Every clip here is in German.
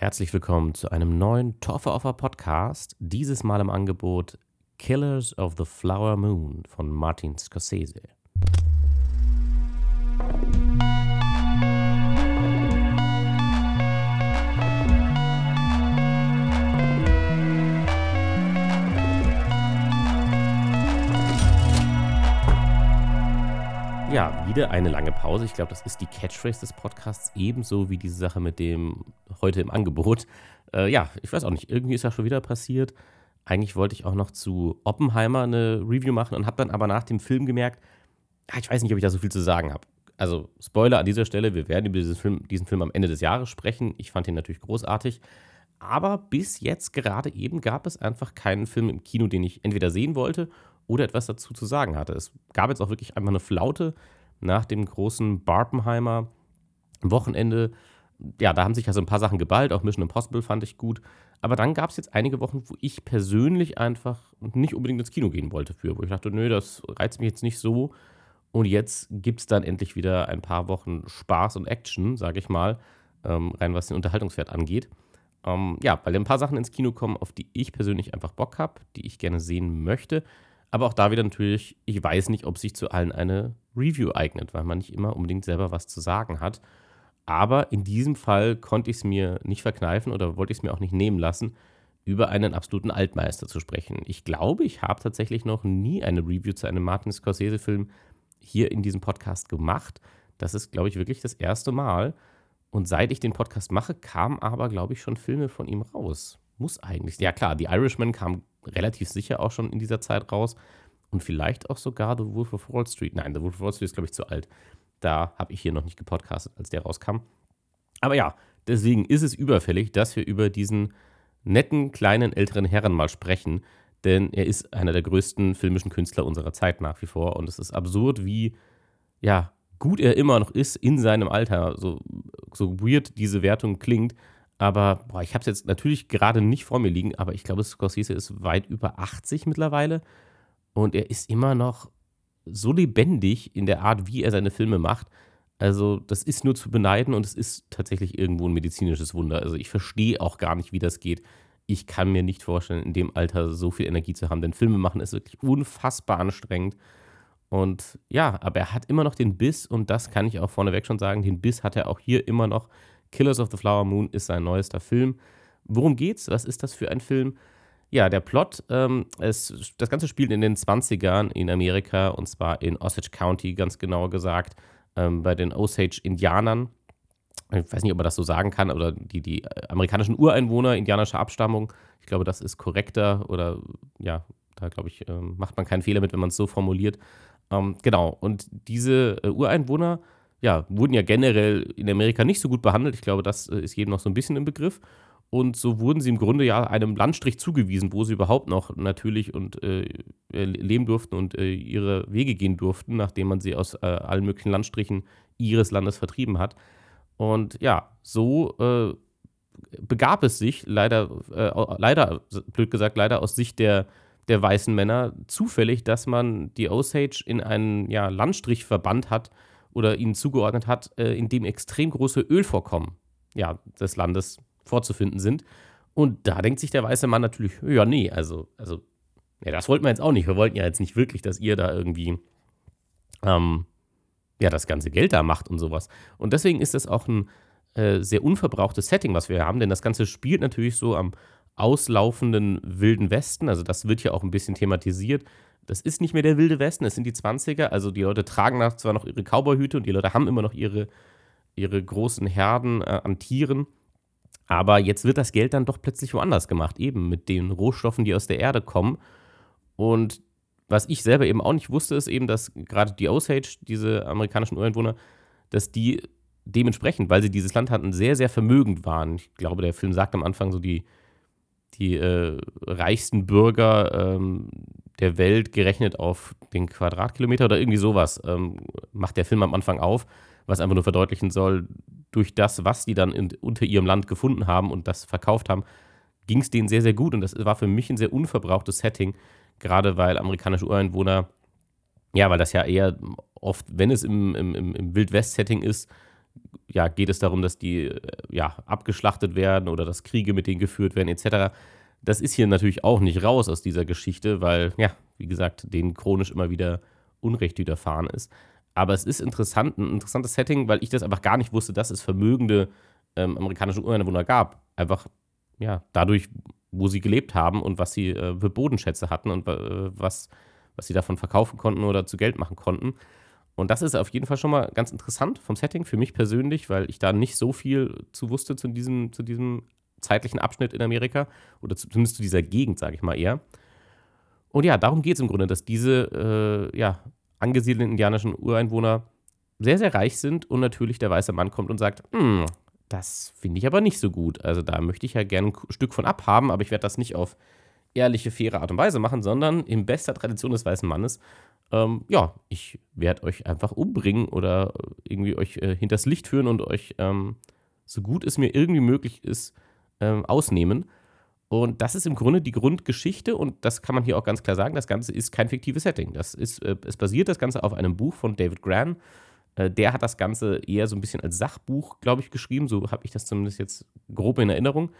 Herzlich willkommen zu einem neuen Toffer Offer Podcast. Dieses Mal im Angebot Killers of the Flower Moon von Martin Scorsese. Ja, wieder eine lange Pause. Ich glaube, das ist die Catchphrase des Podcasts, ebenso wie diese Sache mit dem heute im Angebot. Äh, ja, ich weiß auch nicht, irgendwie ist ja schon wieder passiert. Eigentlich wollte ich auch noch zu Oppenheimer eine Review machen und habe dann aber nach dem Film gemerkt, ah, ich weiß nicht, ob ich da so viel zu sagen habe. Also, Spoiler an dieser Stelle, wir werden über diesen Film, diesen Film am Ende des Jahres sprechen. Ich fand ihn natürlich großartig. Aber bis jetzt gerade eben gab es einfach keinen Film im Kino, den ich entweder sehen wollte oder etwas dazu zu sagen hatte. Es gab jetzt auch wirklich einfach eine Flaute nach dem großen Barbenheimer Wochenende. Ja, da haben sich also ein paar Sachen geballt, auch Mission Impossible fand ich gut. Aber dann gab es jetzt einige Wochen, wo ich persönlich einfach nicht unbedingt ins Kino gehen wollte für, wo ich dachte, nö, das reizt mich jetzt nicht so. Und jetzt gibt es dann endlich wieder ein paar Wochen Spaß und Action, sage ich mal, ähm, rein was den Unterhaltungswert angeht. Ähm, ja, weil ein paar Sachen ins Kino kommen, auf die ich persönlich einfach Bock habe, die ich gerne sehen möchte. Aber auch da wieder natürlich, ich weiß nicht, ob sich zu allen eine Review eignet, weil man nicht immer unbedingt selber was zu sagen hat. Aber in diesem Fall konnte ich es mir nicht verkneifen oder wollte ich es mir auch nicht nehmen lassen, über einen absoluten Altmeister zu sprechen. Ich glaube, ich habe tatsächlich noch nie eine Review zu einem Martin Scorsese-Film hier in diesem Podcast gemacht. Das ist, glaube ich, wirklich das erste Mal. Und seit ich den Podcast mache, kamen aber, glaube ich, schon Filme von ihm raus. Muss eigentlich. Ja, klar, The Irishman kam relativ sicher auch schon in dieser Zeit raus. Und vielleicht auch sogar The Wolf of Wall Street. Nein, The Wolf of Wall Street ist, glaube ich, zu alt. Da habe ich hier noch nicht gepodcastet, als der rauskam. Aber ja, deswegen ist es überfällig, dass wir über diesen netten, kleinen, älteren Herren mal sprechen. Denn er ist einer der größten filmischen Künstler unserer Zeit nach wie vor. Und es ist absurd, wie ja, gut er immer noch ist in seinem Alter. So, so weird diese Wertung klingt. Aber boah, ich habe es jetzt natürlich gerade nicht vor mir liegen, aber ich glaube, Scorsese ist weit über 80 mittlerweile. Und er ist immer noch so lebendig in der Art, wie er seine Filme macht. Also, das ist nur zu beneiden und es ist tatsächlich irgendwo ein medizinisches Wunder. Also, ich verstehe auch gar nicht, wie das geht. Ich kann mir nicht vorstellen, in dem Alter so viel Energie zu haben, denn Filme machen ist wirklich unfassbar anstrengend. Und ja, aber er hat immer noch den Biss und das kann ich auch vorneweg schon sagen. Den Biss hat er auch hier immer noch. Killers of the Flower Moon ist sein neuester Film. Worum geht's? Was ist das für ein Film? Ja, der Plot, ähm, es, das Ganze spielt in den 20ern in Amerika und zwar in Osage County, ganz genauer gesagt, ähm, bei den Osage-Indianern. Ich weiß nicht, ob man das so sagen kann, oder die, die amerikanischen Ureinwohner indianischer Abstammung. Ich glaube, das ist korrekter oder ja, da glaube ich, ähm, macht man keinen Fehler mit, wenn man es so formuliert. Ähm, genau, und diese äh, Ureinwohner ja, wurden ja generell in Amerika nicht so gut behandelt. Ich glaube, das äh, ist jedem noch so ein bisschen im Begriff. Und so wurden sie im Grunde ja einem Landstrich zugewiesen, wo sie überhaupt noch natürlich und äh, äh, leben durften und äh, ihre Wege gehen durften, nachdem man sie aus äh, allen möglichen Landstrichen ihres Landes vertrieben hat. Und ja, so äh, begab es sich, leider, leider, blöd gesagt, leider aus Sicht der, der weißen Männer, zufällig, dass man die Osage in einen ja, Landstrich verbannt hat oder ihnen zugeordnet hat, in dem extrem große Ölvorkommen ja, des Landes vorzufinden sind. Und da denkt sich der weiße Mann natürlich, ja, nee, also, also, ja, das wollten wir jetzt auch nicht. Wir wollten ja jetzt nicht wirklich, dass ihr da irgendwie, ähm, ja, das ganze Geld da macht und sowas. Und deswegen ist das auch ein äh, sehr unverbrauchtes Setting, was wir haben, denn das Ganze spielt natürlich so am auslaufenden Wilden Westen. Also, das wird ja auch ein bisschen thematisiert. Das ist nicht mehr der Wilde Westen, es sind die 20er. Also, die Leute tragen zwar noch ihre Cowboyhüte und die Leute haben immer noch ihre, ihre großen Herden äh, an Tieren. Aber jetzt wird das Geld dann doch plötzlich woanders gemacht, eben mit den Rohstoffen, die aus der Erde kommen. Und was ich selber eben auch nicht wusste, ist eben, dass gerade die Osage, diese amerikanischen Ureinwohner, dass die dementsprechend, weil sie dieses Land hatten, sehr, sehr vermögend waren. Ich glaube, der Film sagt am Anfang so, die, die äh, reichsten Bürger ähm, der Welt gerechnet auf den Quadratkilometer oder irgendwie sowas, ähm, macht der Film am Anfang auf, was einfach nur verdeutlichen soll, durch das, was die dann in, unter ihrem Land gefunden haben und das verkauft haben, ging es denen sehr, sehr gut. Und das war für mich ein sehr unverbrauchtes Setting, gerade weil amerikanische Ureinwohner, ja, weil das ja eher oft, wenn es im, im, im Wildwest-Setting ist, ja, geht es darum, dass die äh, ja, abgeschlachtet werden oder dass Kriege mit denen geführt werden, etc. Das ist hier natürlich auch nicht raus aus dieser Geschichte, weil, ja, wie gesagt, denen chronisch immer wieder Unrecht widerfahren ist. Aber es ist interessant, ein interessantes Setting, weil ich das einfach gar nicht wusste, dass es vermögende ähm, amerikanische Ureinwohner gab. Einfach, ja, dadurch, wo sie gelebt haben und was sie äh, für Bodenschätze hatten und äh, was, was sie davon verkaufen konnten oder zu Geld machen konnten. Und das ist auf jeden Fall schon mal ganz interessant vom Setting für mich persönlich, weil ich da nicht so viel zu wusste zu diesem, zu diesem zeitlichen Abschnitt in Amerika oder zumindest zu dieser Gegend, sage ich mal eher. Und ja, darum geht es im Grunde, dass diese äh, ja, angesiedelten indianischen Ureinwohner sehr, sehr reich sind und natürlich der weiße Mann kommt und sagt, hm, das finde ich aber nicht so gut. Also da möchte ich ja gerne ein Stück von abhaben, aber ich werde das nicht auf ehrliche, faire Art und Weise machen, sondern in bester Tradition des weißen Mannes ähm, ja, ich werde euch einfach umbringen oder irgendwie euch äh, hinters Licht führen und euch, ähm, so gut es mir irgendwie möglich ist, ähm, ausnehmen. Und das ist im Grunde die Grundgeschichte und das kann man hier auch ganz klar sagen. Das Ganze ist kein fiktives Setting. Das ist, äh, es basiert das Ganze auf einem Buch von David Gran. Äh, der hat das Ganze eher so ein bisschen als Sachbuch, glaube ich, geschrieben. So habe ich das zumindest jetzt grob in Erinnerung.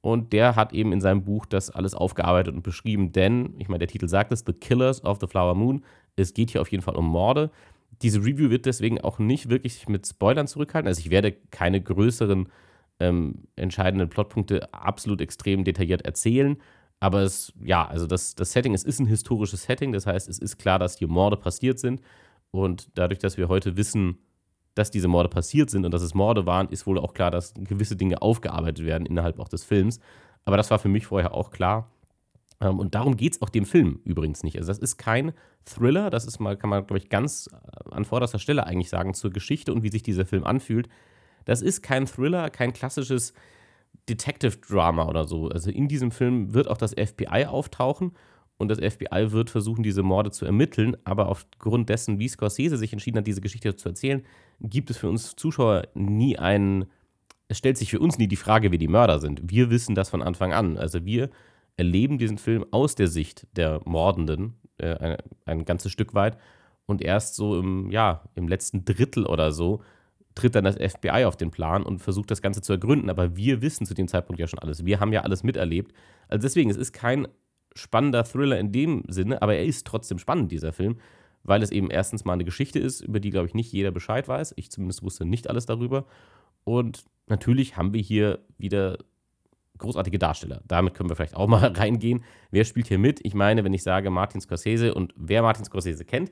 Und der hat eben in seinem Buch das alles aufgearbeitet und beschrieben, denn, ich meine, der Titel sagt es, The Killers of the Flower Moon. Es geht hier auf jeden Fall um Morde. Diese Review wird deswegen auch nicht wirklich mit Spoilern zurückhalten. Also ich werde keine größeren ähm, entscheidenden Plotpunkte absolut extrem detailliert erzählen. Aber es, ja, also das, das Setting, es ist ein historisches Setting. Das heißt, es ist klar, dass hier Morde passiert sind. Und dadurch, dass wir heute wissen, dass diese Morde passiert sind und dass es Morde waren, ist wohl auch klar, dass gewisse Dinge aufgearbeitet werden innerhalb auch des Films. Aber das war für mich vorher auch klar. Ähm, und darum geht es auch dem Film übrigens nicht. Also das ist kein Thriller, das ist mal, kann man, glaube ich, ganz an vorderster Stelle eigentlich sagen, zur Geschichte und wie sich dieser Film anfühlt. Das ist kein Thriller, kein klassisches Detective-Drama oder so. Also in diesem Film wird auch das FBI auftauchen und das FBI wird versuchen, diese Morde zu ermitteln, aber aufgrund dessen, wie Scorsese sich entschieden hat, diese Geschichte zu erzählen, gibt es für uns Zuschauer nie einen, es stellt sich für uns nie die Frage, wer die Mörder sind. Wir wissen das von Anfang an. Also wir erleben diesen Film aus der Sicht der Mordenden, äh, ein, ein, ganzes Stück weit. Und erst so im, ja, im letzten Drittel oder so tritt dann das FBI auf den Plan und versucht das Ganze zu ergründen. Aber wir wissen zu dem Zeitpunkt ja schon alles. Wir haben ja alles miterlebt. Also deswegen, es ist kein spannender Thriller in dem Sinne, aber er ist trotzdem spannend, dieser Film, weil es eben erstens mal eine Geschichte ist, über die, glaube ich, nicht jeder Bescheid weiß. Ich zumindest wusste nicht alles darüber. Und natürlich haben wir hier wieder großartige Darsteller. Damit können wir vielleicht auch mal reingehen. Wer spielt hier mit? Ich meine, wenn ich sage Martin Scorsese und wer Martin Scorsese kennt,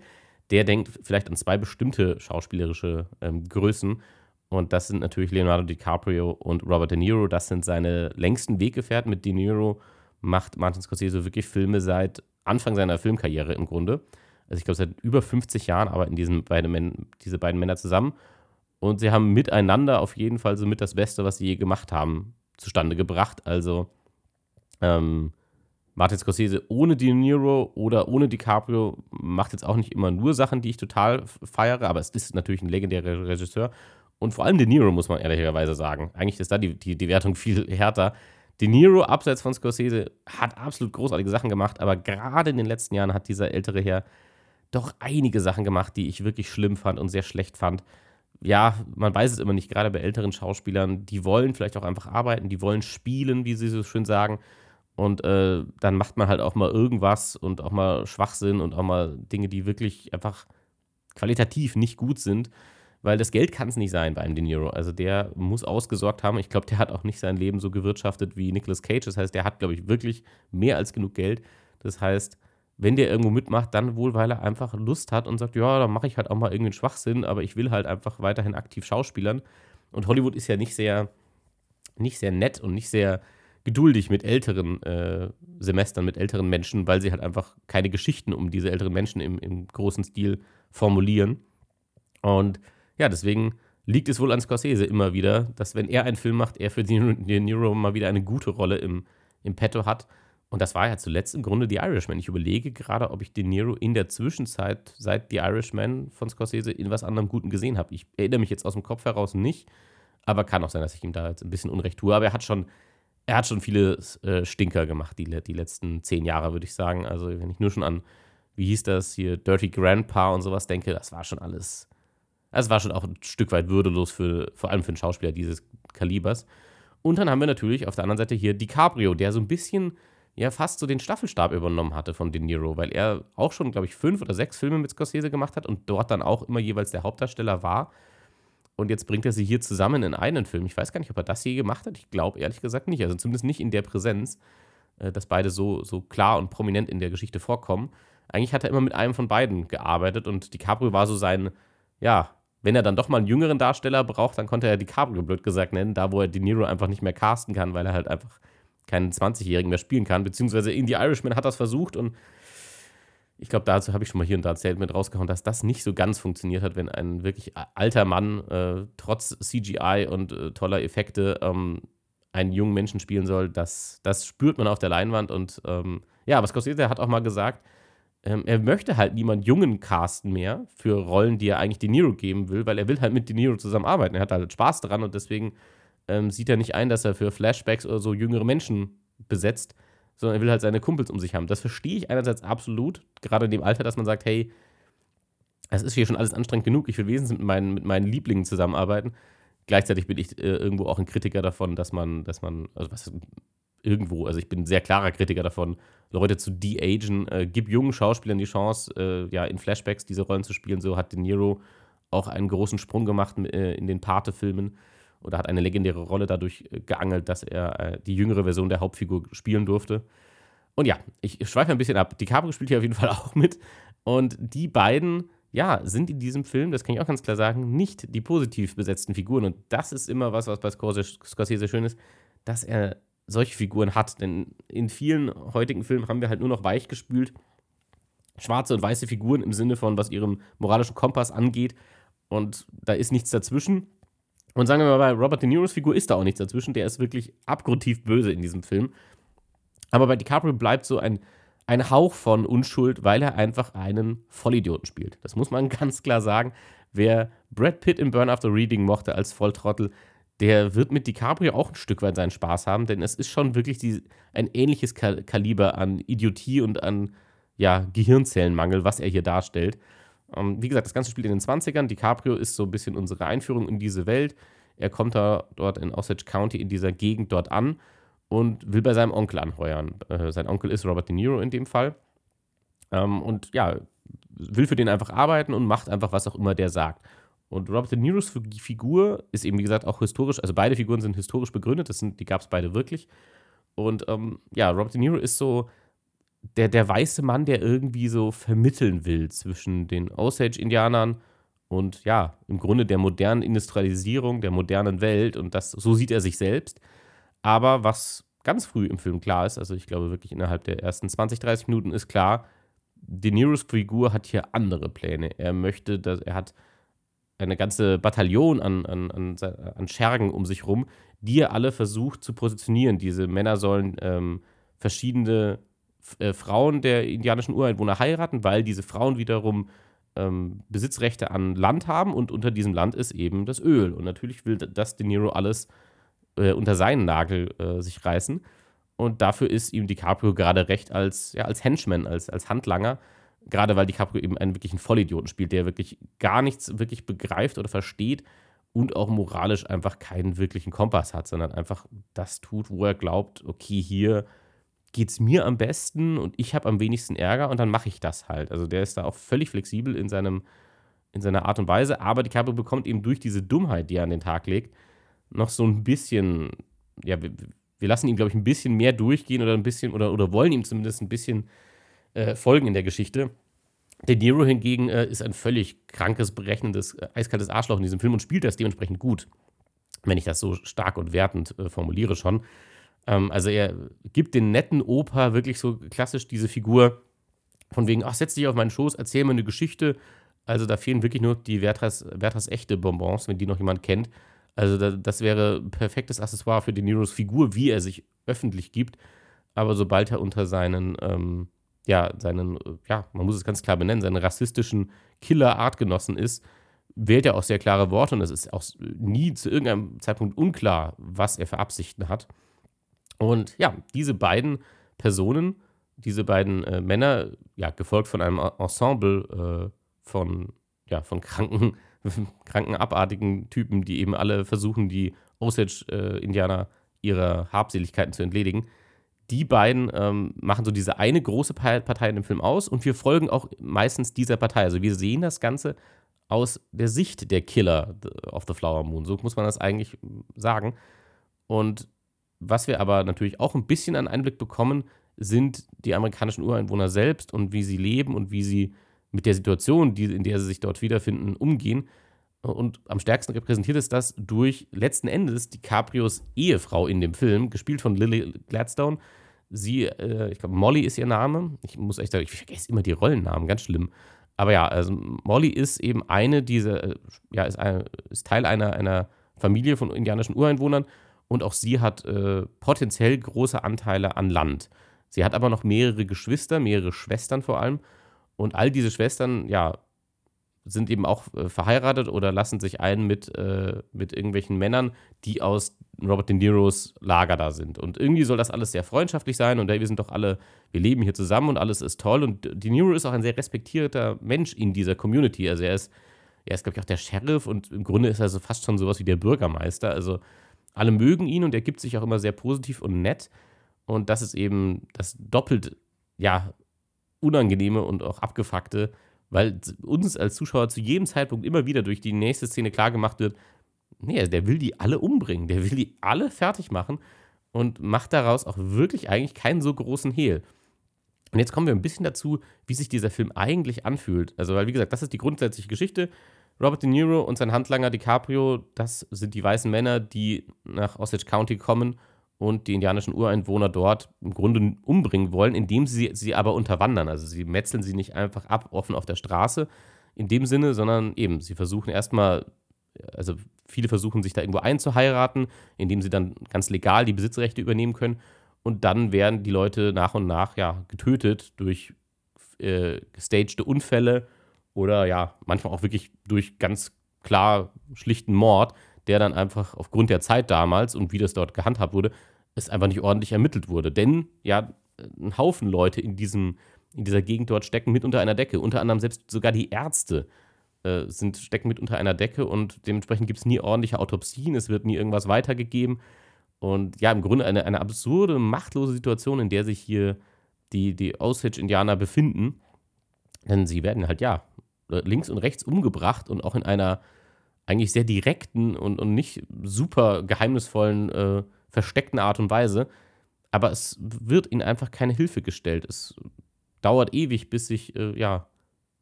der denkt vielleicht an zwei bestimmte schauspielerische ähm, Größen. Und das sind natürlich Leonardo DiCaprio und Robert De Niro. Das sind seine längsten Weggefährten. Mit De Niro macht Martin Scorsese wirklich Filme seit Anfang seiner Filmkarriere im Grunde. Also ich glaube, seit über 50 Jahren arbeiten diesen beide diese beiden Männer zusammen. Und sie haben miteinander auf jeden Fall so mit das Beste, was sie je gemacht haben, zustande gebracht. Also ähm, Martin Scorsese ohne De Niro oder ohne DiCaprio macht jetzt auch nicht immer nur Sachen, die ich total feiere, aber es ist natürlich ein legendärer Regisseur. Und vor allem De Niro, muss man ehrlicherweise sagen. Eigentlich ist da die, die, die Wertung viel härter. De Niro, abseits von Scorsese, hat absolut großartige Sachen gemacht, aber gerade in den letzten Jahren hat dieser ältere Herr doch einige Sachen gemacht, die ich wirklich schlimm fand und sehr schlecht fand ja, man weiß es immer nicht, gerade bei älteren Schauspielern, die wollen vielleicht auch einfach arbeiten, die wollen spielen, wie sie so schön sagen. Und äh, dann macht man halt auch mal irgendwas und auch mal Schwachsinn und auch mal Dinge, die wirklich einfach qualitativ nicht gut sind. Weil das Geld kann es nicht sein bei einem De Niro. Also der muss ausgesorgt haben. Ich glaube, der hat auch nicht sein Leben so gewirtschaftet wie Nicolas Cage. Das heißt, der hat, glaube ich, wirklich mehr als genug Geld. Das heißt, wenn der irgendwo mitmacht, dann wohl, weil er einfach Lust hat und sagt, ja, dann mache ich halt auch mal irgendeinen Schwachsinn, aber ich will halt einfach weiterhin aktiv schauspielern. Und Hollywood ist ja nicht sehr, nicht sehr nett und nicht sehr geduldig mit älteren äh, Semestern, mit älteren Menschen, weil sie halt einfach keine Geschichten um diese älteren Menschen im, im großen Stil formulieren. Und ja, deswegen liegt es wohl an Scorsese immer wieder, dass wenn er einen Film macht, er für De Niro mal wieder eine gute Rolle im, im Petto hat. Und das war ja zuletzt im Grunde The Irishman. Ich überlege gerade, ob ich De Niro in der Zwischenzeit seit The Irishman von Scorsese in was anderem Guten gesehen habe. Ich erinnere mich jetzt aus dem Kopf heraus nicht, aber kann auch sein, dass ich ihm da jetzt ein bisschen Unrecht tue. Aber er hat schon, er hat schon viele äh, Stinker gemacht, die, die letzten zehn Jahre, würde ich sagen. Also, wenn ich nur schon an, wie hieß das hier, Dirty Grandpa und sowas denke, das war schon alles es war schon auch ein Stück weit würdelos für, vor allem für einen Schauspieler dieses Kalibers. Und dann haben wir natürlich auf der anderen Seite hier DiCaprio, der so ein bisschen ja fast so den Staffelstab übernommen hatte von De Niro, weil er auch schon, glaube ich, fünf oder sechs Filme mit Scorsese gemacht hat und dort dann auch immer jeweils der Hauptdarsteller war. Und jetzt bringt er sie hier zusammen in einen Film. Ich weiß gar nicht, ob er das je gemacht hat. Ich glaube ehrlich gesagt nicht. Also zumindest nicht in der Präsenz, äh, dass beide so, so klar und prominent in der Geschichte vorkommen. Eigentlich hat er immer mit einem von beiden gearbeitet und DiCaprio war so sein, ja, wenn er dann doch mal einen jüngeren Darsteller braucht, dann konnte er DiCaprio blöd gesagt nennen, da wo er De Niro einfach nicht mehr casten kann, weil er halt einfach keinen 20-Jährigen mehr spielen kann. Beziehungsweise in The Irishman hat das versucht und ich glaube, dazu habe ich schon mal hier und da erzählt mit rausgehauen, dass das nicht so ganz funktioniert hat, wenn ein wirklich alter Mann äh, trotz CGI und äh, toller Effekte ähm, einen jungen Menschen spielen soll. Das, das spürt man auf der Leinwand und ähm, ja, aber Scorsese hat auch mal gesagt, ähm, er möchte halt niemand Jungen casten mehr für Rollen, die er eigentlich De Niro geben will, weil er will halt mit De Niro zusammenarbeiten. Er hat halt Spaß dran und deswegen ähm, sieht er nicht ein, dass er für Flashbacks oder so jüngere Menschen besetzt, sondern er will halt seine Kumpels um sich haben. Das verstehe ich einerseits absolut, gerade in dem Alter, dass man sagt, hey, es ist hier schon alles anstrengend genug, ich will wesentlich mit meinen, mit meinen Lieblingen zusammenarbeiten. Gleichzeitig bin ich äh, irgendwo auch ein Kritiker davon, dass man, dass man, also was irgendwo, also ich bin ein sehr klarer Kritiker davon, Leute zu de-agen. Äh, gib jungen Schauspielern die Chance, äh, ja, in Flashbacks diese Rollen zu spielen. So hat De Niro auch einen großen Sprung gemacht äh, in den Pate-Filmen oder hat eine legendäre Rolle dadurch äh, geangelt, dass er äh, die jüngere Version der Hauptfigur spielen durfte. Und ja, ich schweife ein bisschen ab. DiCaprio spielt hier auf jeden Fall auch mit. Und die beiden, ja, sind in diesem Film, das kann ich auch ganz klar sagen, nicht die positiv besetzten Figuren. Und das ist immer was, was bei Scorsese schön ist, dass er solche Figuren hat. Denn in vielen heutigen Filmen haben wir halt nur noch weichgespült schwarze und weiße Figuren im Sinne von, was ihrem moralischen Kompass angeht. Und da ist nichts dazwischen. Und sagen wir mal, bei Robert De Niros Figur ist da auch nichts dazwischen. Der ist wirklich abgrundtief böse in diesem Film. Aber bei DiCaprio bleibt so ein, ein Hauch von Unschuld, weil er einfach einen Vollidioten spielt. Das muss man ganz klar sagen. Wer Brad Pitt im Burn After Reading mochte als Volltrottel, der wird mit DiCaprio auch ein Stück weit seinen Spaß haben, denn es ist schon wirklich die, ein ähnliches Kaliber an Idiotie und an ja, Gehirnzellenmangel, was er hier darstellt. Ähm, wie gesagt, das Ganze spielt in den 20ern. DiCaprio ist so ein bisschen unsere Einführung in diese Welt. Er kommt da dort in Osage County in dieser Gegend dort an und will bei seinem Onkel anheuern. Äh, sein Onkel ist Robert De Niro in dem Fall. Ähm, und ja, will für den einfach arbeiten und macht einfach, was auch immer der sagt. Und Robert De Niros Figur ist eben, wie gesagt, auch historisch, also beide Figuren sind historisch begründet, das sind, die gab es beide wirklich. Und ähm, ja, Robert De Niro ist so der, der weiße Mann, der irgendwie so vermitteln will zwischen den Osage-Indianern und ja, im Grunde der modernen Industrialisierung, der modernen Welt. Und das, so sieht er sich selbst. Aber was ganz früh im Film klar ist, also ich glaube wirklich innerhalb der ersten 20, 30 Minuten ist klar, De Niros Figur hat hier andere Pläne. Er möchte, dass er hat eine ganze Bataillon an, an, an, an Schergen um sich rum, die er alle versucht zu positionieren. Diese Männer sollen ähm, verschiedene äh, Frauen der indianischen Ureinwohner heiraten, weil diese Frauen wiederum ähm, Besitzrechte an Land haben und unter diesem Land ist eben das Öl. Und natürlich will das De Niro alles äh, unter seinen Nagel äh, sich reißen. Und dafür ist ihm DiCaprio gerade recht als, ja, als Henchman, als, als Handlanger. Gerade weil DiCaprio eben einen wirklichen Vollidioten spielt, der wirklich gar nichts wirklich begreift oder versteht und auch moralisch einfach keinen wirklichen Kompass hat, sondern einfach das tut, wo er glaubt, okay, hier geht es mir am besten und ich habe am wenigsten Ärger und dann mache ich das halt. Also der ist da auch völlig flexibel in, seinem, in seiner Art und Weise, aber die DiCaprio bekommt eben durch diese Dummheit, die er an den Tag legt, noch so ein bisschen, ja, wir, wir lassen ihn, glaube ich, ein bisschen mehr durchgehen oder ein bisschen, oder, oder wollen ihm zumindest ein bisschen äh, folgen in der Geschichte. De Niro hingegen äh, ist ein völlig krankes, berechnendes, äh, eiskaltes Arschloch in diesem Film und spielt das dementsprechend gut, wenn ich das so stark und wertend äh, formuliere schon. Ähm, also er gibt den netten Opa wirklich so klassisch diese Figur von wegen, ach, setz dich auf meinen Schoß, erzähl mir eine Geschichte. Also da fehlen wirklich nur die Werthers, echte Bonbons, wenn die noch jemand kennt. Also da, das wäre perfektes Accessoire für De Niros Figur, wie er sich öffentlich gibt. Aber sobald er unter seinen, ähm, ja, seinen, ja, man muss es ganz klar benennen, seinen rassistischen Killer-Artgenossen ist, wählt er auch sehr klare Worte und es ist auch nie zu irgendeinem Zeitpunkt unklar, was er für Absichten hat. Und ja, diese beiden Personen, diese beiden äh, Männer, ja, gefolgt von einem Ensemble äh, von, ja, von kranken kranken, abartigen Typen, die eben alle versuchen, die Osage-Indianer ihrer Habseligkeiten zu entledigen. Die beiden ähm, machen so diese eine große Partei in dem Film aus und wir folgen auch meistens dieser Partei. Also wir sehen das Ganze aus der Sicht der Killer of the Flower Moon. So muss man das eigentlich sagen. Und was wir aber natürlich auch ein bisschen an Einblick bekommen, sind die amerikanischen Ureinwohner selbst und wie sie leben und wie sie mit der Situation, die, in der sie sich dort wiederfinden, umgehen. Und am stärksten repräsentiert ist das durch letzten Endes DiCaprios Ehefrau in dem Film, gespielt von Lily Gladstone. Sie, äh, ich glaube, Molly ist ihr Name. Ich muss echt sagen, ich vergesse immer die Rollennamen, ganz schlimm. Aber ja, also Molly ist eben eine dieser, äh, ja, ist, eine, ist Teil einer, einer Familie von indianischen Ureinwohnern und auch sie hat äh, potenziell große Anteile an Land. Sie hat aber noch mehrere Geschwister, mehrere Schwestern vor allem. Und all diese Schwestern, ja, sind eben auch äh, verheiratet oder lassen sich ein mit, äh, mit irgendwelchen Männern, die aus Robert De Niros Lager da sind. Und irgendwie soll das alles sehr freundschaftlich sein und wir sind doch alle, wir leben hier zusammen und alles ist toll. Und De Niro ist auch ein sehr respektierter Mensch in dieser Community. Also er ist, er ist, glaube ich, auch der Sheriff und im Grunde ist er so fast schon sowas wie der Bürgermeister. Also alle mögen ihn und er gibt sich auch immer sehr positiv und nett. Und das ist eben das doppelt, ja, unangenehme und auch abgefuckte, weil uns als Zuschauer zu jedem Zeitpunkt immer wieder durch die nächste Szene klargemacht wird, nee, also der will die alle umbringen, der will die alle fertig machen und macht daraus auch wirklich eigentlich keinen so großen Hehl. Und jetzt kommen wir ein bisschen dazu, wie sich dieser Film eigentlich anfühlt. Also, weil, wie gesagt, das ist die grundsätzliche Geschichte. Robert De Niro und sein Handlanger DiCaprio, das sind die weißen Männer, die nach Osage County kommen und die indianischen Ureinwohner dort im Grunde umbringen wollen, indem sie sie aber unterwandern. Also sie metzeln sie nicht einfach ab, offen auf der Straße in dem Sinne, sondern eben, sie versuchen erstmal, also viele versuchen sich da irgendwo einzuheiraten, indem sie dann ganz legal die Besitzrechte übernehmen können. Und dann werden die Leute nach und nach ja getötet durch äh, gestagte Unfälle oder ja, manchmal auch wirklich durch ganz klar schlichten Mord, der dann einfach aufgrund der Zeit damals und wie das dort gehandhabt wurde, es einfach nicht ordentlich ermittelt wurde. Denn ja, ein Haufen Leute in, diesem, in dieser Gegend dort stecken mit unter einer Decke. Unter anderem selbst sogar die Ärzte äh, sind, stecken mit unter einer Decke und dementsprechend gibt es nie ordentliche Autopsien, es wird nie irgendwas weitergegeben. Und ja, im Grunde eine, eine absurde, machtlose Situation, in der sich hier die, die Osage-Indianer befinden. Denn sie werden halt, ja, links und rechts umgebracht und auch in einer eigentlich sehr direkten und, und nicht super geheimnisvollen, äh, versteckten Art und Weise. Aber es wird ihnen einfach keine Hilfe gestellt. Es dauert ewig, bis sich äh, ja,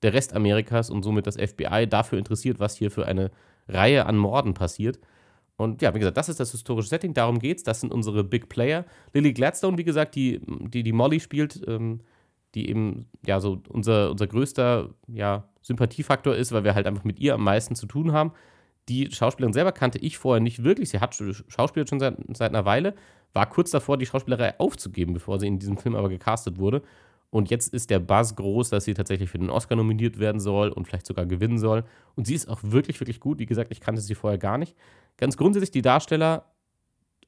der Rest Amerikas und somit das FBI dafür interessiert, was hier für eine Reihe an Morden passiert. Und ja, wie gesagt, das ist das historische Setting, darum geht's. Das sind unsere Big Player. Lily Gladstone, wie gesagt, die, die, die Molly spielt, ähm, die eben ja so unser, unser größter ja, Sympathiefaktor ist, weil wir halt einfach mit ihr am meisten zu tun haben. Die Schauspielerin selber kannte ich vorher nicht wirklich. Sie hat Schauspielert schon seit, seit einer Weile, war kurz davor, die Schauspielerei aufzugeben, bevor sie in diesem Film aber gecastet wurde. Und jetzt ist der Buzz groß, dass sie tatsächlich für den Oscar nominiert werden soll und vielleicht sogar gewinnen soll. Und sie ist auch wirklich, wirklich gut. Wie gesagt, ich kannte sie vorher gar nicht. Ganz grundsätzlich die Darsteller,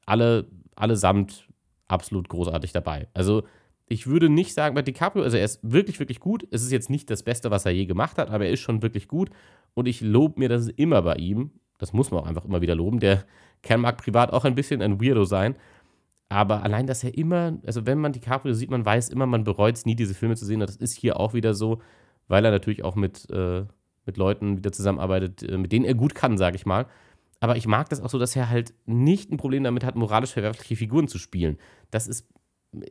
alle, allesamt absolut großartig dabei. Also ich würde nicht sagen, bei DiCaprio, also er ist wirklich, wirklich gut. Es ist jetzt nicht das Beste, was er je gemacht hat, aber er ist schon wirklich gut. Und ich lobe mir das immer bei ihm. Das muss man auch einfach immer wieder loben. Der Kern mag privat auch ein bisschen ein Weirdo sein. Aber allein, dass er immer, also wenn man DiCaprio sieht, man weiß immer, man bereut es nie, diese Filme zu sehen. Das ist hier auch wieder so, weil er natürlich auch mit, äh, mit Leuten wieder zusammenarbeitet, äh, mit denen er gut kann, sage ich mal. Aber ich mag das auch so, dass er halt nicht ein Problem damit hat, moralisch verwerfliche Figuren zu spielen. Das ist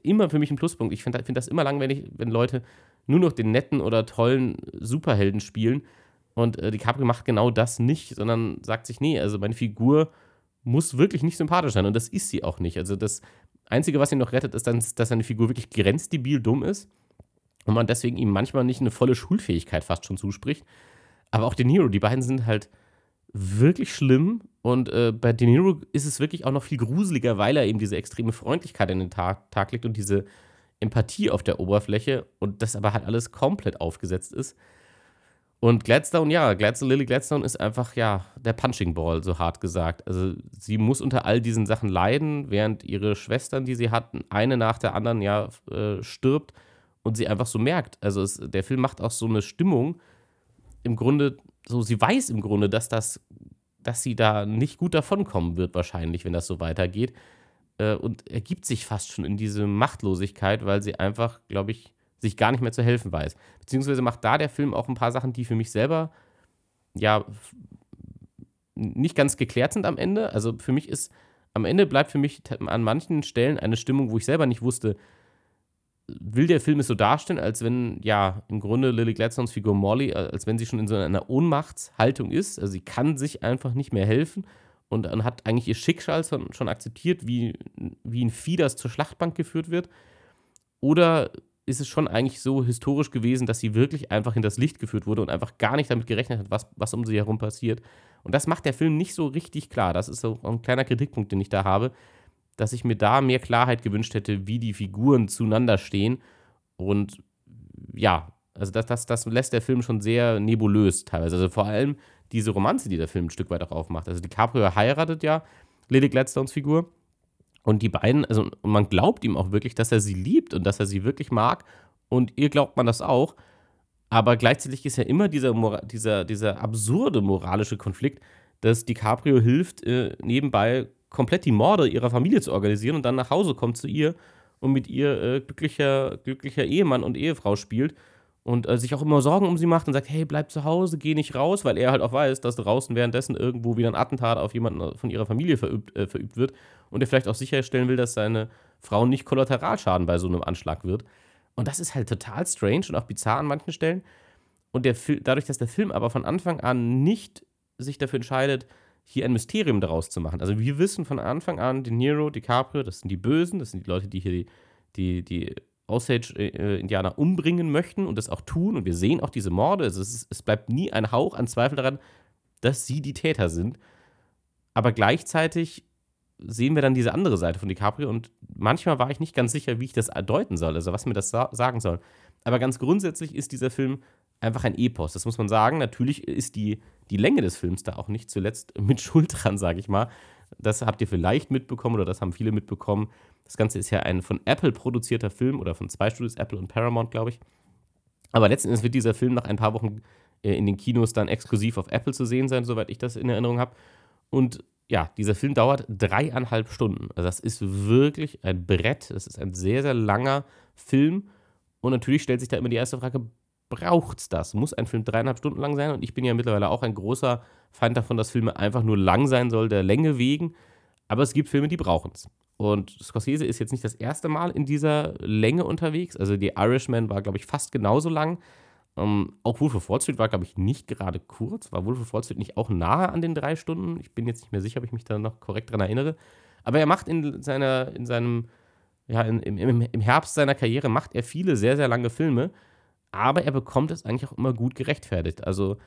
immer für mich ein Pluspunkt. Ich finde find das immer langweilig, wenn Leute nur noch den netten oder tollen Superhelden spielen und äh, DiCaprio macht genau das nicht, sondern sagt sich, nee, also meine Figur muss wirklich nicht sympathisch sein. Und das ist sie auch nicht. Also das Einzige, was ihn noch rettet, ist dann, dass seine Figur wirklich grenzdebil dumm ist und man deswegen ihm manchmal nicht eine volle Schulfähigkeit fast schon zuspricht. Aber auch De Niro, die beiden sind halt wirklich schlimm. Und äh, bei De Niro ist es wirklich auch noch viel gruseliger, weil er eben diese extreme Freundlichkeit in den Tag, Tag legt und diese Empathie auf der Oberfläche und das aber halt alles komplett aufgesetzt ist. Und Gladstone, ja, Gladstone, Lily Gladstone ist einfach, ja, der Punching Ball, so hart gesagt. Also sie muss unter all diesen Sachen leiden, während ihre Schwestern, die sie hatten, eine nach der anderen ja äh, stirbt und sie einfach so merkt. Also es, der Film macht auch so eine Stimmung, im Grunde, so, sie weiß im Grunde, dass das, dass sie da nicht gut davonkommen wird, wahrscheinlich, wenn das so weitergeht. Äh, und ergibt sich fast schon in diese Machtlosigkeit, weil sie einfach, glaube ich, sich gar nicht mehr zu helfen weiß. Beziehungsweise macht da der Film auch ein paar Sachen, die für mich selber ja nicht ganz geklärt sind am Ende. Also für mich ist, am Ende bleibt für mich an manchen Stellen eine Stimmung, wo ich selber nicht wusste, will der Film es so darstellen, als wenn, ja, im Grunde Lily Gladstones Figur Molly, äh, als wenn sie schon in so einer Ohnmachtshaltung ist. Also sie kann sich einfach nicht mehr helfen und, und hat eigentlich ihr Schicksal schon, schon akzeptiert, wie, wie ein Vieh, das zur Schlachtbank geführt wird. Oder ist es schon eigentlich so historisch gewesen, dass sie wirklich einfach in das Licht geführt wurde und einfach gar nicht damit gerechnet hat, was, was um sie herum passiert. Und das macht der Film nicht so richtig klar. Das ist so ein kleiner Kritikpunkt, den ich da habe, dass ich mir da mehr Klarheit gewünscht hätte, wie die Figuren zueinander stehen. Und ja, also das, das, das lässt der Film schon sehr nebulös teilweise. Also vor allem diese Romanze, die der Film ein Stück weit auch aufmacht. Also DiCaprio heiratet ja Lily Gladstones Figur und die beiden, also man glaubt ihm auch wirklich, dass er sie liebt und dass er sie wirklich mag. Und ihr glaubt man das auch. Aber gleichzeitig ist ja immer dieser, dieser, dieser absurde moralische Konflikt, dass DiCaprio hilft, äh, nebenbei komplett die Morde ihrer Familie zu organisieren und dann nach Hause kommt zu ihr und mit ihr äh, glücklicher, glücklicher Ehemann und Ehefrau spielt und äh, sich auch immer Sorgen um sie macht und sagt, hey, bleib zu Hause, geh nicht raus, weil er halt auch weiß, dass draußen währenddessen irgendwo wieder ein Attentat auf jemanden von ihrer Familie verübt, äh, verübt wird und er vielleicht auch sicherstellen will, dass seine Frau nicht Kollateralschaden bei so einem Anschlag wird. Und das ist halt total strange und auch bizarr an manchen Stellen. Und der dadurch, dass der Film aber von Anfang an nicht sich dafür entscheidet, hier ein Mysterium daraus zu machen. Also wir wissen von Anfang an, De Niro, DiCaprio, das sind die Bösen, das sind die Leute, die hier die, die, Osage-Indianer umbringen möchten und das auch tun. Und wir sehen auch diese Morde. Also es, ist, es bleibt nie ein Hauch an Zweifel daran, dass sie die Täter sind. Aber gleichzeitig sehen wir dann diese andere Seite von DiCaprio und manchmal war ich nicht ganz sicher, wie ich das deuten soll, also was mir das sa sagen soll. Aber ganz grundsätzlich ist dieser Film einfach ein Epos, das muss man sagen. Natürlich ist die, die Länge des Films da auch nicht zuletzt mit Schuld dran, sage ich mal. Das habt ihr vielleicht mitbekommen oder das haben viele mitbekommen. Das Ganze ist ja ein von Apple produzierter Film oder von zwei Studios, Apple und Paramount, glaube ich. Aber letzten Endes wird dieser Film nach ein paar Wochen äh, in den Kinos dann exklusiv auf Apple zu sehen sein, soweit ich das in Erinnerung habe. Und ja, dieser Film dauert dreieinhalb Stunden. Also das ist wirklich ein Brett. Das ist ein sehr, sehr langer Film. Und natürlich stellt sich da immer die erste Frage, braucht es das? Muss ein Film dreieinhalb Stunden lang sein? Und ich bin ja mittlerweile auch ein großer Feind davon, dass Filme einfach nur lang sein sollen, der Länge wegen. Aber es gibt Filme, die brauchen es. Und Scorsese ist jetzt nicht das erste Mal in dieser Länge unterwegs. Also die Irishman war, glaube ich, fast genauso lang. Ähm, auch Wolf of Wall Street war, glaube ich, nicht gerade kurz. War Wolf of Wall Street nicht auch nahe an den drei Stunden? Ich bin jetzt nicht mehr sicher, ob ich mich da noch korrekt dran erinnere. Aber er macht in seiner, in seinem, ja, in, im, im Herbst seiner Karriere macht er viele sehr, sehr lange Filme. Aber er bekommt es eigentlich auch immer gut gerechtfertigt. Also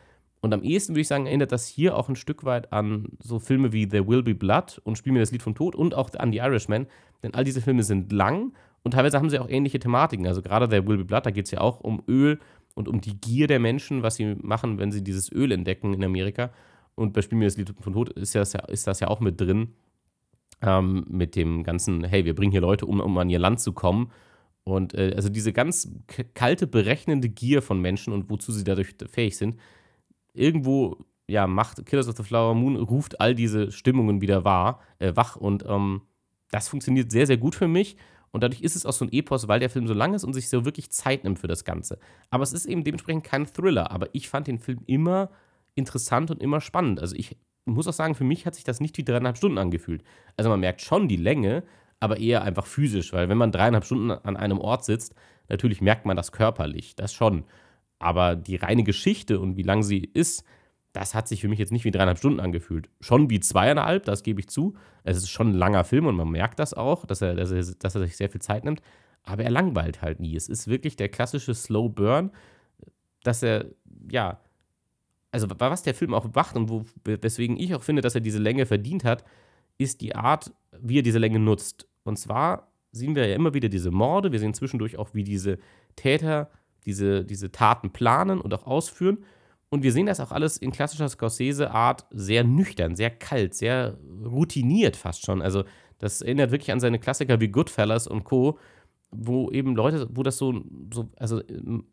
und am ehesten würde ich sagen, erinnert das hier auch ein Stück weit an so Filme wie There Will Be Blood und Spiel mir das Lied vom Tod und auch an The Irishman. Denn all diese Filme sind lang und teilweise haben sie auch ähnliche Thematiken. Also gerade There Will Be Blood, da geht es ja auch um Öl und um die Gier der Menschen, was sie machen, wenn sie dieses Öl entdecken in Amerika. Und bei Spiel mir das Lied vom Tod ist, das ja, ist das ja auch mit drin. Ähm, mit dem ganzen, hey, wir bringen hier Leute um, um an ihr Land zu kommen. Und äh, also diese ganz kalte, berechnende Gier von Menschen und wozu sie dadurch fähig sind, irgendwo ja, macht Killers of the Flower Moon, ruft all diese Stimmungen wieder wahr, äh, wach und ähm, das funktioniert sehr, sehr gut für mich. Und dadurch ist es auch so ein Epos, weil der Film so lang ist und sich so wirklich Zeit nimmt für das Ganze. Aber es ist eben dementsprechend kein Thriller. Aber ich fand den Film immer interessant und immer spannend. Also ich muss auch sagen, für mich hat sich das nicht wie dreieinhalb Stunden angefühlt. Also man merkt schon die Länge, aber eher einfach physisch, weil wenn man dreieinhalb Stunden an einem Ort sitzt, natürlich merkt man das körperlich, das schon. Aber die reine Geschichte und wie lang sie ist, das hat sich für mich jetzt nicht wie dreieinhalb Stunden angefühlt. Schon wie zweieinhalb, das gebe ich zu. Es ist schon ein langer Film und man merkt das auch, dass er, dass er, dass er sich sehr viel Zeit nimmt. Aber er langweilt halt nie. Es ist wirklich der klassische Slow Burn, dass er, ja, also was der Film auch macht und wo, weswegen ich auch finde, dass er diese Länge verdient hat, ist die Art, wie er diese Länge nutzt. Und zwar sehen wir ja immer wieder diese Morde, wir sehen zwischendurch auch, wie diese Täter diese, diese Taten planen und auch ausführen. Und wir sehen das auch alles in klassischer Scorsese-Art sehr nüchtern, sehr kalt, sehr routiniert fast schon. Also das erinnert wirklich an seine Klassiker wie Goodfellas und Co., wo eben Leute, wo das so, so also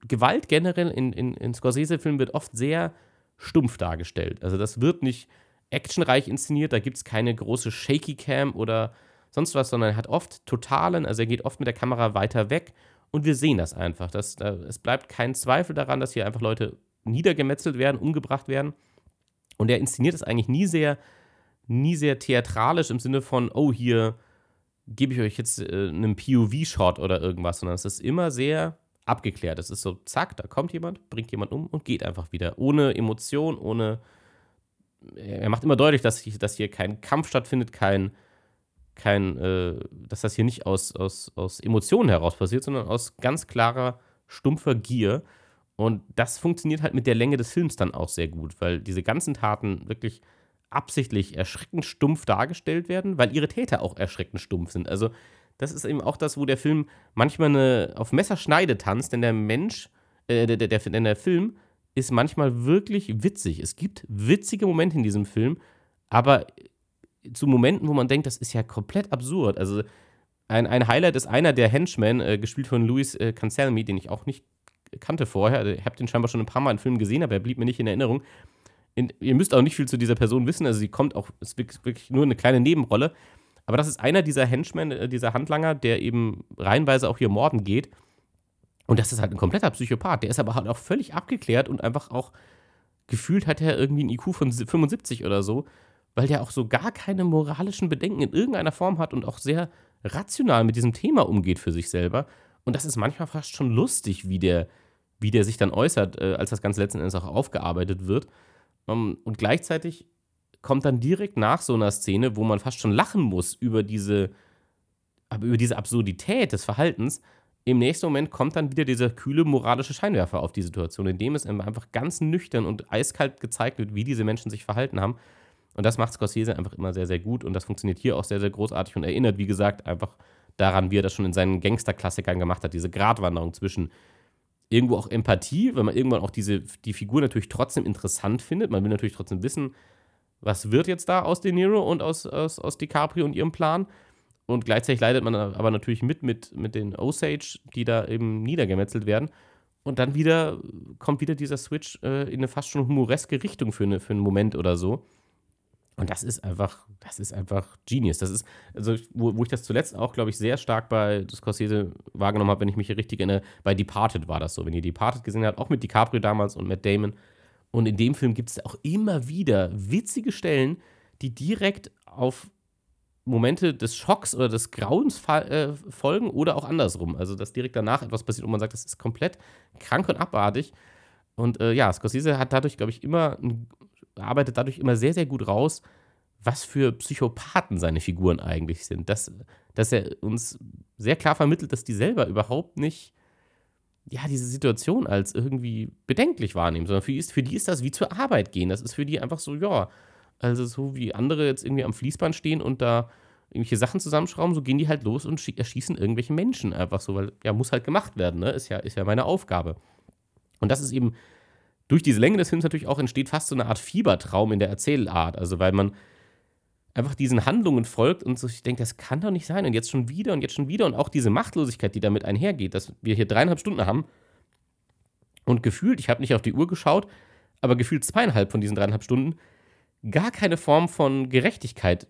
Gewalt generell in, in, in Scorsese-Filmen wird oft sehr stumpf dargestellt. Also das wird nicht actionreich inszeniert, da gibt es keine große Shaky Cam oder sonst was, sondern er hat oft totalen, also er geht oft mit der Kamera weiter weg und wir sehen das einfach. Das, da, es bleibt kein Zweifel daran, dass hier einfach Leute niedergemetzelt werden, umgebracht werden. Und er inszeniert es eigentlich nie sehr, nie sehr theatralisch im Sinne von, oh, hier gebe ich euch jetzt äh, einen POV-Shot oder irgendwas, sondern es ist immer sehr abgeklärt. Es ist so, zack, da kommt jemand, bringt jemand um und geht einfach wieder. Ohne Emotion, ohne. Er macht immer deutlich, dass, dass hier kein Kampf stattfindet, kein, kein, äh, dass das hier nicht aus, aus, aus Emotionen heraus passiert, sondern aus ganz klarer, stumpfer Gier. Und das funktioniert halt mit der Länge des Films dann auch sehr gut, weil diese ganzen Taten wirklich absichtlich erschreckend stumpf dargestellt werden, weil ihre Täter auch erschreckend stumpf sind. Also, das ist eben auch das, wo der Film manchmal eine, auf Messerschneide tanzt, denn der Mensch, äh, der, der, der, der Film ist manchmal wirklich witzig. Es gibt witzige Momente in diesem Film, aber zu Momenten, wo man denkt, das ist ja komplett absurd. Also ein, ein Highlight ist einer der Henchmen, äh, gespielt von Louis äh, Cancelmi, den ich auch nicht kannte vorher. Also, ich habe den scheinbar schon ein paar Mal in Filmen gesehen, aber er blieb mir nicht in Erinnerung. In, ihr müsst auch nicht viel zu dieser Person wissen, also sie kommt auch, ist wirklich nur eine kleine Nebenrolle. Aber das ist einer dieser Henchmen, äh, dieser Handlanger, der eben reihenweise auch hier morden geht. Und das ist halt ein kompletter Psychopath. Der ist aber halt auch völlig abgeklärt und einfach auch gefühlt hat er irgendwie einen IQ von 75 oder so weil der auch so gar keine moralischen Bedenken in irgendeiner Form hat und auch sehr rational mit diesem Thema umgeht für sich selber. Und das ist manchmal fast schon lustig, wie der, wie der sich dann äußert, äh, als das Ganze letzten Endes auch aufgearbeitet wird. Um, ähm, und gleichzeitig kommt dann direkt nach so einer Szene, wo man fast schon lachen muss über diese, über diese Absurdität des Verhaltens. Im nächsten Moment kommt dann wieder dieser kühle moralische Scheinwerfer auf die Situation, in dem es einfach ganz nüchtern und eiskalt gezeigt wird, wie diese Menschen sich verhalten haben. Und das macht Scorsese einfach immer sehr, sehr gut und das funktioniert hier auch sehr, sehr großartig und erinnert, wie gesagt, einfach daran, wie er das schon in seinen Gangster-Klassikern gemacht hat, diese Gratwanderung zwischen irgendwo auch Empathie, weil man irgendwann auch diese, die Figur natürlich trotzdem interessant findet. Man will natürlich trotzdem wissen, was wird jetzt da aus De Niro und aus, aus, aus DiCaprio und ihrem Plan. Und gleichzeitig leidet man aber natürlich mit, mit, mit den Osage, die da eben niedergemetzelt werden. Und dann wieder kommt wieder dieser Switch äh, in eine fast schon humoreske Richtung für, eine, für einen Moment oder so. Und das ist einfach, das ist einfach Genius. Das ist, also, wo, wo ich das zuletzt auch, glaube ich, sehr stark bei Scorsese wahrgenommen habe, wenn ich mich hier richtig erinnere, bei Departed war das so. Wenn ihr Departed gesehen habt, auch mit DiCaprio damals und Matt Damon. Und in dem Film gibt es auch immer wieder witzige Stellen, die direkt auf Momente des Schocks oder des Grauens äh, folgen oder auch andersrum. Also, dass direkt danach etwas passiert und man sagt, das ist komplett krank und abartig. Und äh, ja, Scorsese hat dadurch, glaube ich, immer ein arbeitet dadurch immer sehr, sehr gut raus, was für Psychopathen seine Figuren eigentlich sind. Dass, dass er uns sehr klar vermittelt, dass die selber überhaupt nicht ja, diese Situation als irgendwie bedenklich wahrnehmen, sondern für die, ist, für die ist das wie zur Arbeit gehen. Das ist für die einfach so, ja, also so wie andere jetzt irgendwie am Fließband stehen und da irgendwelche Sachen zusammenschrauben, so gehen die halt los und erschießen irgendwelche Menschen einfach so, weil ja, muss halt gemacht werden, ne? Ist ja, ist ja meine Aufgabe. Und das ist eben durch diese Länge des Films natürlich auch entsteht fast so eine Art Fiebertraum in der Erzählart. Also weil man einfach diesen Handlungen folgt und so, ich denke, das kann doch nicht sein. Und jetzt schon wieder und jetzt schon wieder. Und auch diese Machtlosigkeit, die damit einhergeht, dass wir hier dreieinhalb Stunden haben. Und gefühlt, ich habe nicht auf die Uhr geschaut, aber gefühlt zweieinhalb von diesen dreieinhalb Stunden gar keine Form von Gerechtigkeit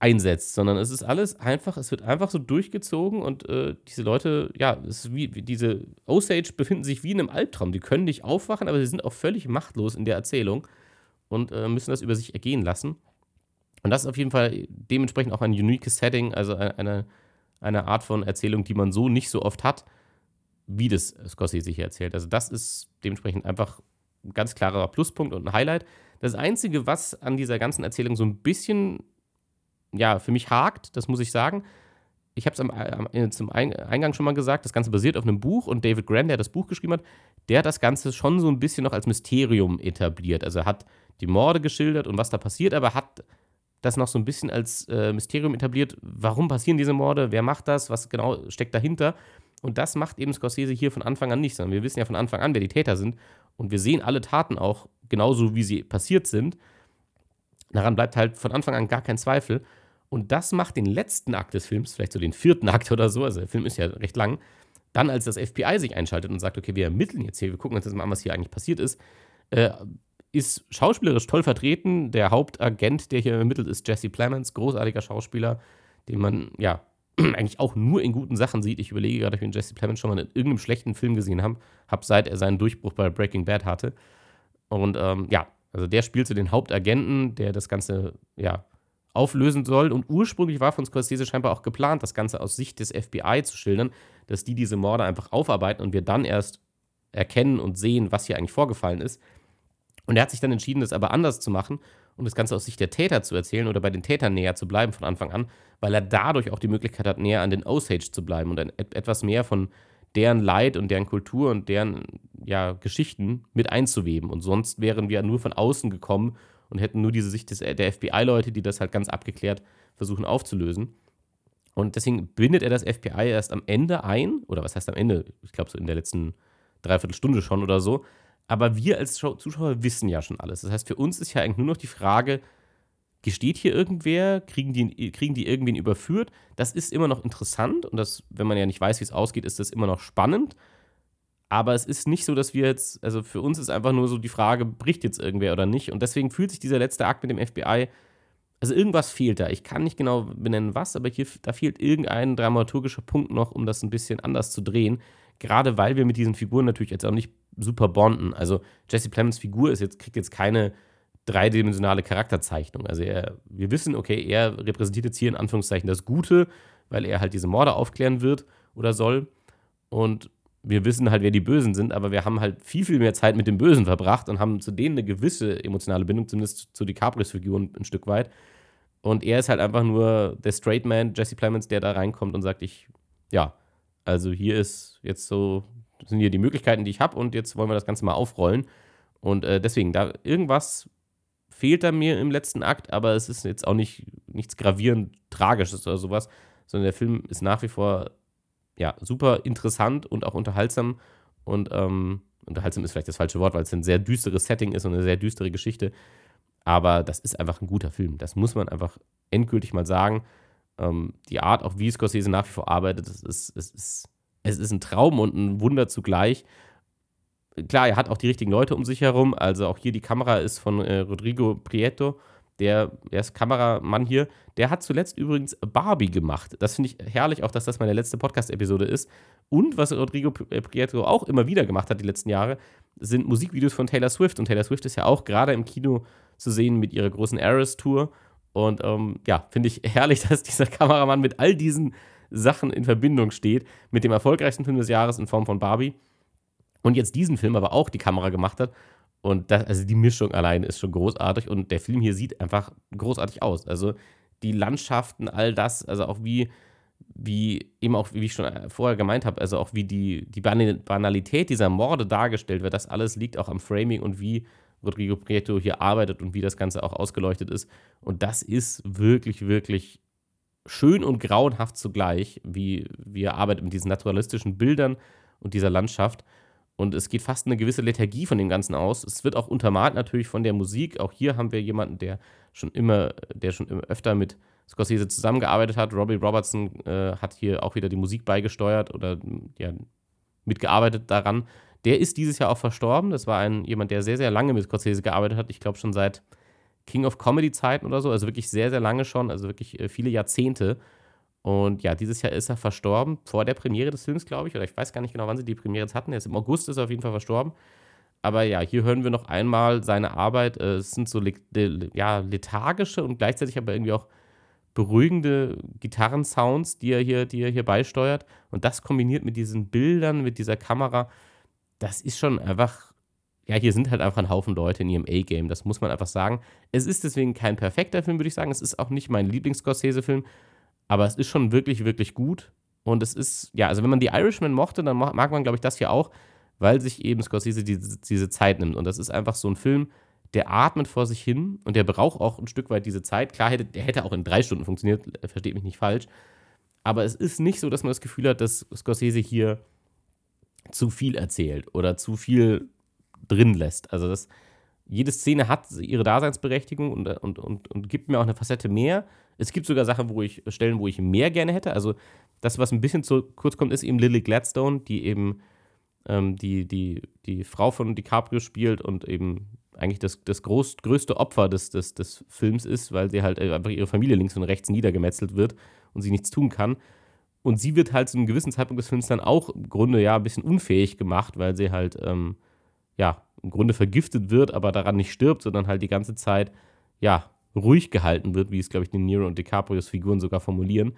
einsetzt, sondern es ist alles einfach, es wird einfach so durchgezogen und äh, diese Leute, ja, es ist wie, diese Osage befinden sich wie in einem Albtraum. Die können nicht aufwachen, aber sie sind auch völlig machtlos in der Erzählung und äh, müssen das über sich ergehen lassen. Und das ist auf jeden Fall dementsprechend auch ein uniques Setting, also eine, eine Art von Erzählung, die man so nicht so oft hat, wie das Scorsese hier erzählt. Also das ist dementsprechend einfach ein ganz klarer Pluspunkt und ein Highlight. Das Einzige, was an dieser ganzen Erzählung so ein bisschen ja, für mich hakt, das muss ich sagen. Ich habe es am, am, äh, zum Eingang schon mal gesagt, das Ganze basiert auf einem Buch und David Grant, der das Buch geschrieben hat, der hat das Ganze schon so ein bisschen noch als Mysterium etabliert. Also er hat die Morde geschildert und was da passiert, aber hat das noch so ein bisschen als äh, Mysterium etabliert. Warum passieren diese Morde? Wer macht das? Was genau steckt dahinter? Und das macht eben Scorsese hier von Anfang an nicht, sondern wir wissen ja von Anfang an, wer die Täter sind. Und wir sehen alle Taten auch genauso, wie sie passiert sind. Daran bleibt halt von Anfang an gar kein Zweifel. Und das macht den letzten Akt des Films, vielleicht so den vierten Akt oder so, also der Film ist ja recht lang, dann als das FBI sich einschaltet und sagt, okay, wir ermitteln jetzt hier, wir gucken uns jetzt mal an, was hier eigentlich passiert ist, äh, ist schauspielerisch toll vertreten. Der Hauptagent, der hier ermittelt, ist Jesse Plemons, großartiger Schauspieler, den man ja eigentlich auch nur in guten Sachen sieht. Ich überlege gerade, ob ich Jesse Plemons schon mal in irgendeinem schlechten Film gesehen habe, habe seit er seinen Durchbruch bei Breaking Bad hatte. Und ähm, ja, also der spielt so den Hauptagenten, der das Ganze ja auflösen soll. Und ursprünglich war von Scorsese scheinbar auch geplant, das Ganze aus Sicht des FBI zu schildern, dass die diese Morde einfach aufarbeiten und wir dann erst erkennen und sehen, was hier eigentlich vorgefallen ist. Und er hat sich dann entschieden, das aber anders zu machen und das Ganze aus Sicht der Täter zu erzählen oder bei den Tätern näher zu bleiben von Anfang an, weil er dadurch auch die Möglichkeit hat, näher an den Osage zu bleiben und etwas mehr von deren Leid und deren Kultur und deren ja, Geschichten mit einzuweben. Und sonst wären wir nur von außen gekommen und hätten nur diese Sicht des, der FBI-Leute, die das halt ganz abgeklärt versuchen aufzulösen. Und deswegen bindet er das FBI erst am Ende ein, oder was heißt am Ende? Ich glaube, so in der letzten Dreiviertelstunde schon oder so. Aber wir als Zuschauer wissen ja schon alles. Das heißt, für uns ist ja eigentlich nur noch die Frage, gesteht hier irgendwer? Kriegen die, kriegen die irgendwen überführt? Das ist immer noch interessant und das, wenn man ja nicht weiß, wie es ausgeht, ist das immer noch spannend. Aber es ist nicht so, dass wir jetzt, also für uns ist einfach nur so die Frage, bricht jetzt irgendwer oder nicht? Und deswegen fühlt sich dieser letzte Akt mit dem FBI, also irgendwas fehlt da. Ich kann nicht genau benennen, was, aber hier, da fehlt irgendein dramaturgischer Punkt noch, um das ein bisschen anders zu drehen. Gerade weil wir mit diesen Figuren natürlich jetzt auch nicht super bonden. Also Jesse Plemons Figur ist jetzt, kriegt jetzt keine dreidimensionale Charakterzeichnung. Also er, wir wissen, okay, er repräsentiert jetzt hier in Anführungszeichen das Gute, weil er halt diese Morde aufklären wird oder soll. Und wir wissen halt, wer die Bösen sind, aber wir haben halt viel, viel mehr Zeit mit dem Bösen verbracht und haben zu denen eine gewisse emotionale Bindung, zumindest zu DiCaprios Figur ein Stück weit. Und er ist halt einfach nur der Straight Man, Jesse Plemons, der da reinkommt und sagt, ich, ja, also hier ist jetzt so, sind hier die Möglichkeiten, die ich habe und jetzt wollen wir das Ganze mal aufrollen. Und äh, deswegen, da irgendwas fehlt da mir im letzten Akt, aber es ist jetzt auch nicht nichts gravierend Tragisches oder sowas, sondern der Film ist nach wie vor ja, super interessant und auch unterhaltsam. Und ähm, unterhaltsam ist vielleicht das falsche Wort, weil es ein sehr düsteres Setting ist und eine sehr düstere Geschichte. Aber das ist einfach ein guter Film. Das muss man einfach endgültig mal sagen. Ähm, die Art, auch wie Scorsese nach wie vor arbeitet, das ist, es, ist, es ist ein Traum und ein Wunder zugleich. Klar, er hat auch die richtigen Leute um sich herum. Also auch hier die Kamera ist von äh, Rodrigo Prieto der, der ist Kameramann hier, der hat zuletzt übrigens Barbie gemacht. Das finde ich herrlich, auch dass das meine letzte Podcast-Episode ist. Und was Rodrigo äh, Prieto auch immer wieder gemacht hat die letzten Jahre, sind Musikvideos von Taylor Swift. Und Taylor Swift ist ja auch gerade im Kino zu sehen mit ihrer großen Eras-Tour. Und ähm, ja, finde ich herrlich, dass dieser Kameramann mit all diesen Sachen in Verbindung steht, mit dem erfolgreichsten Film des Jahres in Form von Barbie. Und jetzt diesen Film aber auch die Kamera gemacht hat. Und das, also die Mischung allein ist schon großartig und der Film hier sieht einfach großartig aus. Also die Landschaften, all das, also auch wie, wie eben auch, wie ich schon vorher gemeint habe, also auch wie die, die Banalität dieser Morde dargestellt wird, das alles liegt auch am Framing und wie Rodrigo Prieto hier arbeitet und wie das Ganze auch ausgeleuchtet ist. Und das ist wirklich, wirklich schön und grauenhaft zugleich, wie, wie er arbeitet mit diesen naturalistischen Bildern und dieser Landschaft. Und es geht fast eine gewisse Lethargie von dem Ganzen aus. Es wird auch untermalt natürlich von der Musik. Auch hier haben wir jemanden, der schon immer, der schon immer öfter mit Scorsese zusammengearbeitet hat. Robbie Robertson äh, hat hier auch wieder die Musik beigesteuert oder ja, mitgearbeitet daran. Der ist dieses Jahr auch verstorben. Das war ein, jemand, der sehr, sehr lange mit Scorsese gearbeitet hat. Ich glaube schon seit King of Comedy-Zeiten oder so. Also wirklich sehr, sehr lange schon. Also wirklich äh, viele Jahrzehnte. Und ja, dieses Jahr ist er verstorben, vor der Premiere des Films, glaube ich, oder ich weiß gar nicht genau, wann sie die Premiere jetzt hatten. Jetzt im August ist er auf jeden Fall verstorben. Aber ja, hier hören wir noch einmal seine Arbeit. Äh, es sind so ja, lethargische und gleichzeitig aber irgendwie auch beruhigende Gitarrensounds, die er hier, die er hier beisteuert. Und das kombiniert mit diesen Bildern, mit dieser Kamera, das ist schon einfach. Ja, hier sind halt einfach ein Haufen Leute in ihrem A-Game, das muss man einfach sagen. Es ist deswegen kein perfekter Film, würde ich sagen. Es ist auch nicht mein Lieblings-Scorsese-Film, aber es ist schon wirklich, wirklich gut. Und es ist, ja, also wenn man die Irishman mochte, dann mag man, glaube ich, das hier auch, weil sich eben Scorsese diese, diese Zeit nimmt. Und das ist einfach so ein Film, der atmet vor sich hin und der braucht auch ein Stück weit diese Zeit. Klar, hätte, der hätte auch in drei Stunden funktioniert, versteht mich nicht falsch. Aber es ist nicht so, dass man das Gefühl hat, dass Scorsese hier zu viel erzählt oder zu viel drin lässt. Also das, jede Szene hat ihre Daseinsberechtigung und, und, und, und gibt mir auch eine Facette mehr. Es gibt sogar Sachen, wo ich Stellen, wo ich mehr gerne hätte. Also das, was ein bisschen zu kurz kommt, ist eben Lily Gladstone, die eben ähm, die, die, die Frau von DiCaprio spielt und eben eigentlich das, das groß, größte Opfer des, des, des Films ist, weil sie halt äh, einfach ihre Familie links und rechts niedergemetzelt wird und sie nichts tun kann. Und sie wird halt zu einem gewissen Zeitpunkt des Films dann auch im Grunde ja ein bisschen unfähig gemacht, weil sie halt, ähm, ja, im Grunde vergiftet wird, aber daran nicht stirbt, sondern halt die ganze Zeit, ja, ruhig gehalten wird, wie es, glaube ich, die Nero und DiCaprios Figuren sogar formulieren.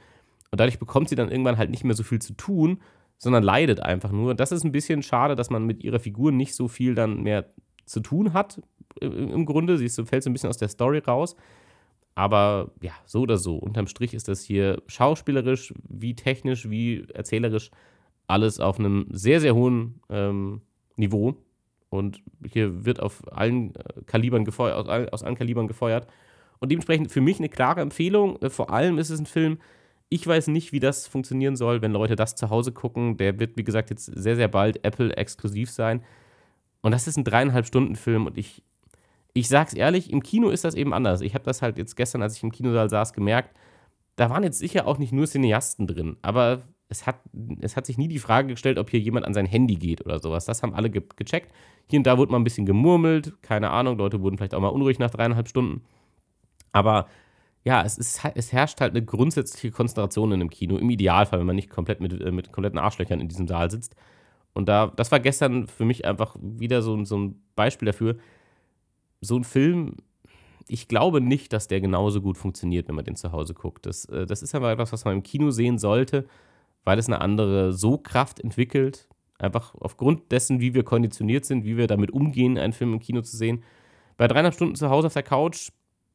Und dadurch bekommt sie dann irgendwann halt nicht mehr so viel zu tun, sondern leidet einfach nur. Das ist ein bisschen schade, dass man mit ihrer Figur nicht so viel dann mehr zu tun hat, im Grunde. Sie fällt so ein bisschen aus der Story raus. Aber ja, so oder so, unterm Strich ist das hier schauspielerisch, wie technisch, wie erzählerisch alles auf einem sehr, sehr hohen ähm, Niveau. Und hier wird auf allen äh, Kalibern gefeuert, aus, allen, aus allen Kalibern gefeuert. Und dementsprechend für mich eine klare Empfehlung. Äh, vor allem ist es ein Film, ich weiß nicht, wie das funktionieren soll, wenn Leute das zu Hause gucken. Der wird, wie gesagt, jetzt sehr, sehr bald Apple exklusiv sein. Und das ist ein dreieinhalb Stunden Film und ich, ich sag's ehrlich, im Kino ist das eben anders. Ich habe das halt jetzt gestern, als ich im Kinosaal saß, gemerkt, da waren jetzt sicher auch nicht nur Cineasten drin, aber es hat, es hat sich nie die Frage gestellt, ob hier jemand an sein Handy geht oder sowas. Das haben alle ge gecheckt. Hier und da wurde mal ein bisschen gemurmelt, keine Ahnung, Leute wurden vielleicht auch mal unruhig nach dreieinhalb Stunden. Aber ja, es, ist, es herrscht halt eine grundsätzliche Konzentration in einem Kino, im Idealfall, wenn man nicht komplett mit, äh, mit kompletten Arschlöchern in diesem Saal sitzt. Und da, das war gestern für mich einfach wieder so, so ein Beispiel dafür. So ein Film, ich glaube nicht, dass der genauso gut funktioniert, wenn man den zu Hause guckt. Das, äh, das ist aber etwas, was man im Kino sehen sollte, weil es eine andere So-Kraft entwickelt. Einfach aufgrund dessen, wie wir konditioniert sind, wie wir damit umgehen, einen Film im Kino zu sehen. Bei dreieinhalb Stunden zu Hause auf der Couch,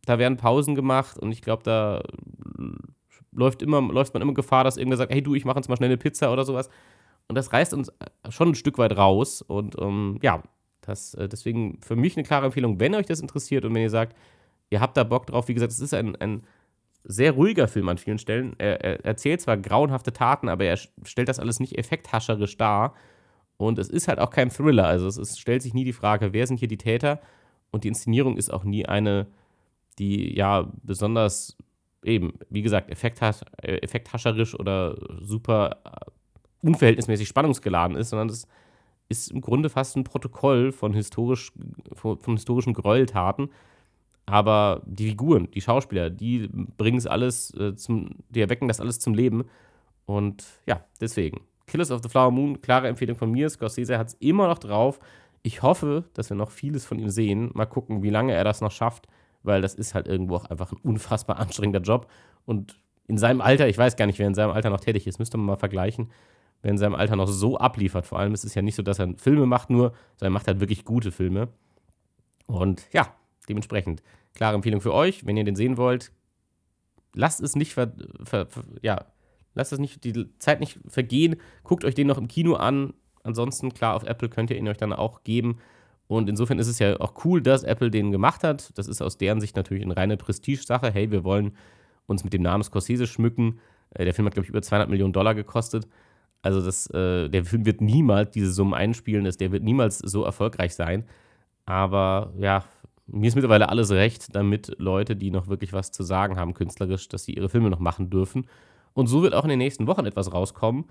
da werden Pausen gemacht und ich glaube, da läuft, immer, läuft man immer Gefahr, dass irgendwer sagt, hey du, ich mache uns mal schnell eine Pizza oder sowas. Und das reißt uns schon ein Stück weit raus. Und ähm, ja, das, äh, deswegen für mich eine klare Empfehlung, wenn euch das interessiert und wenn ihr sagt, ihr habt da Bock drauf. Wie gesagt, es ist ein, ein sehr ruhiger Film an vielen Stellen. Er, er, erzählt zwar grauenhafte Taten, aber er stellt das alles nicht effekthascherisch dar. Und es ist halt auch kein Thriller. Also es ist, stellt sich nie die Frage, wer sind hier die Täter? Und die Inszenierung ist auch nie eine, die ja besonders eben, wie gesagt, äh, effekthascherisch oder super unverhältnismäßig spannungsgeladen ist, sondern es ist im Grunde fast ein Protokoll von, historisch, von, von historischen Gräueltaten. Aber die Figuren, die Schauspieler, die bringen es alles äh, zum, die erwecken das alles zum Leben. Und ja, deswegen. Killers of the Flower Moon, klare Empfehlung von mir. Scorsese hat es immer noch drauf. Ich hoffe, dass wir noch vieles von ihm sehen. Mal gucken, wie lange er das noch schafft, weil das ist halt irgendwo auch einfach ein unfassbar anstrengender Job. Und in seinem Alter, ich weiß gar nicht, wer in seinem Alter noch tätig ist, müsste man mal vergleichen wer in seinem Alter noch so abliefert. Vor allem ist es ja nicht so, dass er Filme macht nur, sondern er macht halt wirklich gute Filme. Und ja, dementsprechend klare Empfehlung für euch, wenn ihr den sehen wollt, lasst es nicht ver, ver, ver, ja, lasst es nicht die Zeit nicht vergehen, guckt euch den noch im Kino an. Ansonsten klar auf Apple könnt ihr ihn euch dann auch geben. Und insofern ist es ja auch cool, dass Apple den gemacht hat. Das ist aus deren Sicht natürlich eine reine Prestige-Sache. Hey, wir wollen uns mit dem Namen Scorsese schmücken. Äh, der Film hat, glaube ich, über 200 Millionen Dollar gekostet. Also das, äh, der Film wird niemals diese Summen einspielen, der wird niemals so erfolgreich sein. Aber ja, mir ist mittlerweile alles recht, damit Leute, die noch wirklich was zu sagen haben, künstlerisch, dass sie ihre Filme noch machen dürfen. Und so wird auch in den nächsten Wochen etwas rauskommen,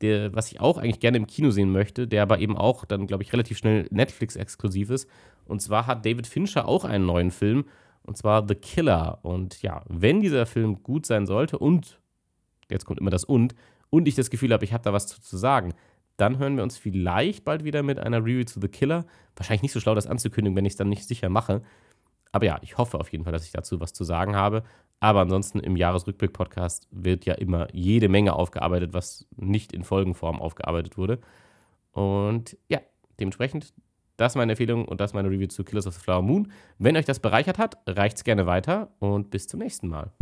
der, was ich auch eigentlich gerne im Kino sehen möchte, der aber eben auch dann, glaube ich, relativ schnell Netflix-exklusiv ist. Und zwar hat David Fincher auch einen neuen Film, und zwar The Killer. Und ja, wenn dieser Film gut sein sollte und, jetzt kommt immer das und, und ich das Gefühl habe, ich habe da was zu, zu sagen, dann hören wir uns vielleicht bald wieder mit einer Review zu The Killer. Wahrscheinlich nicht so schlau, das anzukündigen, wenn ich es dann nicht sicher mache. Aber ja, ich hoffe auf jeden Fall, dass ich dazu was zu sagen habe. Aber ansonsten im Jahresrückblick-Podcast wird ja immer jede Menge aufgearbeitet, was nicht in Folgenform aufgearbeitet wurde. Und ja, dementsprechend, das ist meine Empfehlung und das ist meine Review zu Killers of the Flower Moon. Wenn euch das bereichert hat, reicht es gerne weiter und bis zum nächsten Mal.